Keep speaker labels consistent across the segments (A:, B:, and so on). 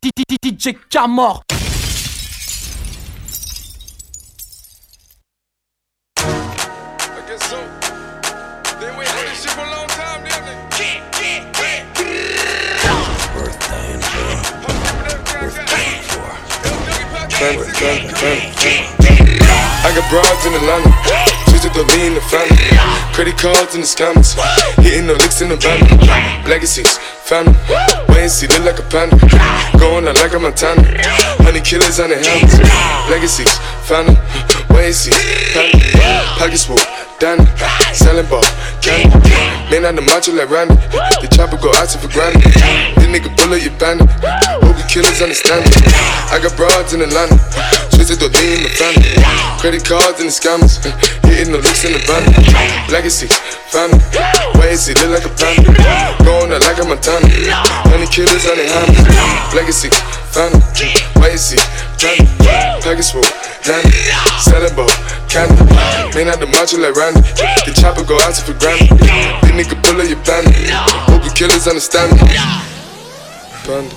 A: DJ K-More
B: I got broads in Atlanta, just to be in the family. Credit cards in the scammers, hitting the licks in the van. Legacies, family. And see, look like a panda. Going out like a Montana. Honey killers on the helmets. Legacies, family. And see, family. Pockets full, Danny. Selling ball, candy. Man on the macho like Randy. The chopper go out for granted. This nigga bullet, you bandit. Hope killers understand it. I got broads in the Atlanta. Twisted the lean, the family. Credit cards and the scammers. Hitting the licks in the van. Legacy, family. Wait look like a panda. Going out like a Montana. Honey killers on the hammers. Legacy, family. See, family. Package full, Danny. Selling ball, candy. Man out the macho like Randy. The chopper go out to for granted. This nigga pull up your bandit. Hope you killers understand me. Panda.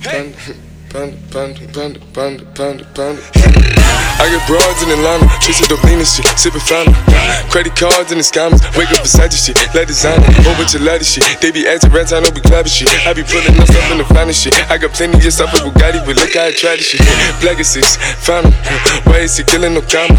B: Panda. Panda, panda, panda, panda, panda, panda. I got broads in Atlanta, lean and shit, sippin' fountain. Credit cards and the scammers, wake up beside your shit, let designer, whole bunch of lattice shit. They be acting rats, I know be clapping shit. I be pulling up stuff in the finest shit. I got plenty of stuff with Bugatti, but look how I try this shit. Black is six, why is he killing no comma?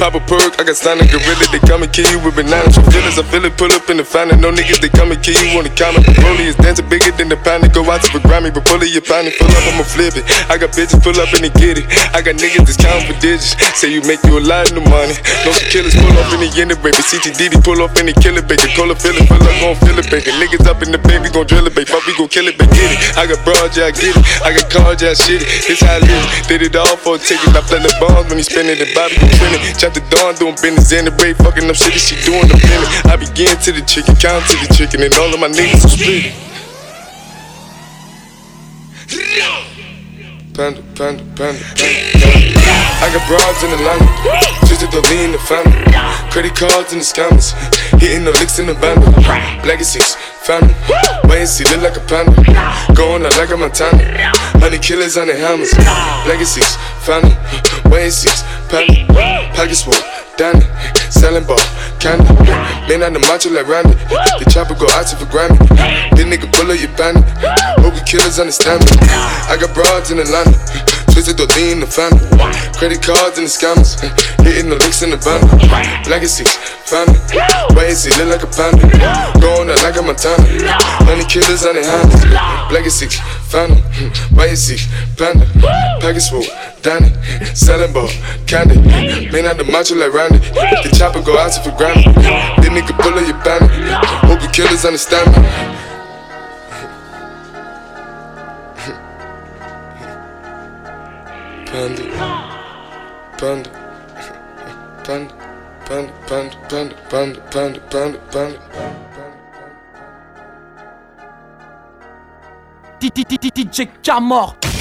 B: Pop a perk, I got signed a gorilla, they come and kill you with bananas. From feelings, I feel it, pull up in the fountain. No niggas, they come and kill you on the comment. Rollie is dancing bigger than the pound, go out to the Grammy, but pull it, your pound, pull up, I'ma flip I got bitches pull up and they get it. I got niggas that's counting for digits. Say you make you a lot of money. No killers pull up in the end of baby. CTDD pull up in the killer baby. Call a feeling, pull up, gon' feel it, baby. Niggas up in the baby, gon' drill it, baby. Fuck, we gon' kill it, baby. Get it. I got broad, yeah, I get it. I got cards, yeah, shit it. This how I live. Did it all for a ticket. I play the bombs when he spinning the Bobby gon' spin it. Chop the dawn, doing business in the break. Fucking up shit, she doing the minute. I begin to the chicken, count to the chicken, and all of my niggas are split. Panda, panda, panda, panda. I got broads in Atlanta, twisted the lean, the family. Credit cards and the scammers, hitting the licks in the bundle. Legacies, family, wait and see, look like a panda. Going out like a Montana, honey killers on the hammers. Legacies, family, wait and see, panda. Pockets full, Danny, selling ball, candy. Man on the macho like Randy, the chopper go out to for Grammy. This nigga pull up your bandit, hope killers understand me. I got broads in Atlanta. Twisted the lean, the family. Credit cards and the scammers. Eh, hitting the licks in the bundle. Legacy, family. Wait and see, look like a panda. Going out like a Montana. Honey killers on the hands. Legacy, family. Wait and see, panda. Package full, Danny. Selling ball, candy. Man out the macho like Randy. The chopper go out to for granted. This nigga pull up your bandit. Hope you killers understand me. Panda, panda, panda, panda, panda, panda, panda, panda, panda, panda.
A: DJ Camor.